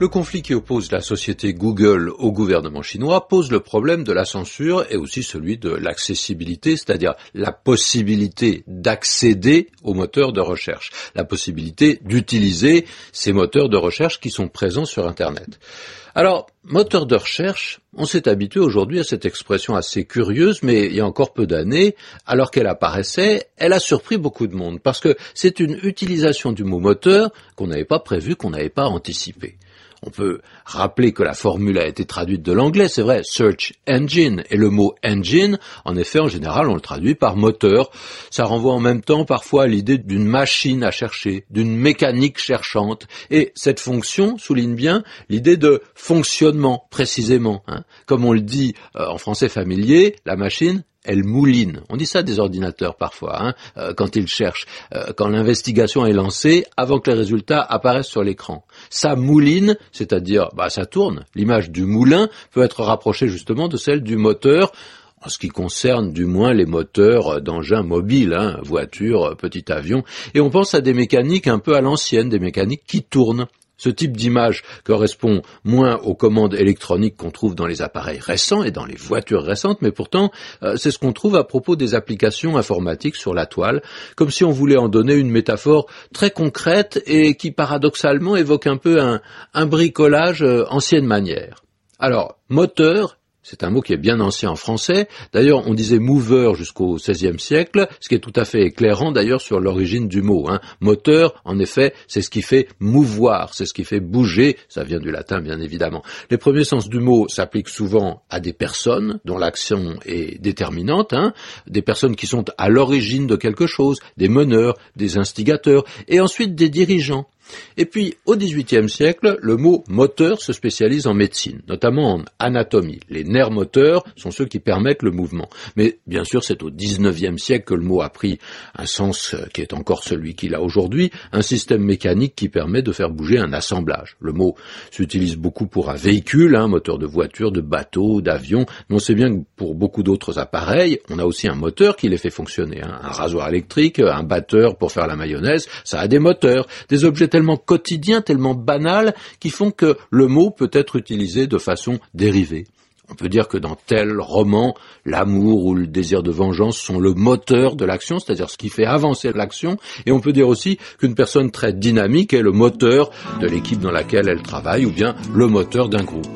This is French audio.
Le conflit qui oppose la société Google au gouvernement chinois pose le problème de la censure et aussi celui de l'accessibilité, c'est-à-dire la possibilité d'accéder aux moteurs de recherche, la possibilité d'utiliser ces moteurs de recherche qui sont présents sur Internet. Alors, moteur de recherche, on s'est habitué aujourd'hui à cette expression assez curieuse, mais il y a encore peu d'années, alors qu'elle apparaissait, elle a surpris beaucoup de monde, parce que c'est une utilisation du mot moteur qu'on n'avait pas prévu, qu'on n'avait pas anticipé. On peut rappeler que la formule a été traduite de l'anglais, c'est vrai, search engine, et le mot engine, en effet, en général, on le traduit par moteur. Ça renvoie en même temps parfois à l'idée d'une machine à chercher, d'une mécanique cherchante, et cette fonction souligne bien l'idée de fonctionnement, précisément. Hein. Comme on le dit euh, en français familier, la machine, elle mouline. On dit ça des ordinateurs parfois, hein, euh, quand ils cherchent, euh, quand l'investigation est lancée, avant que les résultats apparaissent sur l'écran. Ça mouline, c'est-à-dire, bah, ça tourne. L'image du moulin peut être rapprochée justement de celle du moteur, en ce qui concerne du moins les moteurs d'engins mobiles, hein, voitures, petit avion, et on pense à des mécaniques un peu à l'ancienne, des mécaniques qui tournent. Ce type d'image correspond moins aux commandes électroniques qu'on trouve dans les appareils récents et dans les voitures récentes, mais pourtant euh, c'est ce qu'on trouve à propos des applications informatiques sur la toile, comme si on voulait en donner une métaphore très concrète et qui paradoxalement évoque un peu un, bricolage euh, ancienne manière. Alors, moteur c'est un mot qui est bien ancien en français. D'ailleurs, on disait mover jusqu'au XVIe siècle, ce qui est tout à fait éclairant d'ailleurs sur l'origine du mot. Hein. Moteur, en effet, c'est ce qui fait mouvoir, c'est ce qui fait bouger. Ça vient du latin, bien évidemment. Les premiers sens du mot s'appliquent souvent à des personnes dont l'action est déterminante, hein. des personnes qui sont à l'origine de quelque chose, des meneurs, des instigateurs, et ensuite des dirigeants. Et puis, au XVIIIe siècle, le mot moteur se spécialise en médecine, notamment en anatomie. Les nerfs moteurs sont ceux qui permettent le mouvement. Mais bien sûr, c'est au XIXe siècle que le mot a pris un sens qui est encore celui qu'il a aujourd'hui, un système mécanique qui permet de faire bouger un assemblage. Le mot s'utilise beaucoup pour un véhicule, un moteur de voiture, de bateau, d'avion, mais on sait bien que pour beaucoup d'autres appareils, on a aussi un moteur qui les fait fonctionner. Hein. Un rasoir électrique, un batteur pour faire la mayonnaise, ça a des moteurs, des objets tellement quotidiens, tellement banals, qui font que le mot peut être utilisé de façon dérivée. On peut dire que dans tel roman, l'amour ou le désir de vengeance sont le moteur de l'action, c'est-à-dire ce qui fait avancer l'action, et on peut dire aussi qu'une personne très dynamique est le moteur de l'équipe dans laquelle elle travaille, ou bien le moteur d'un groupe.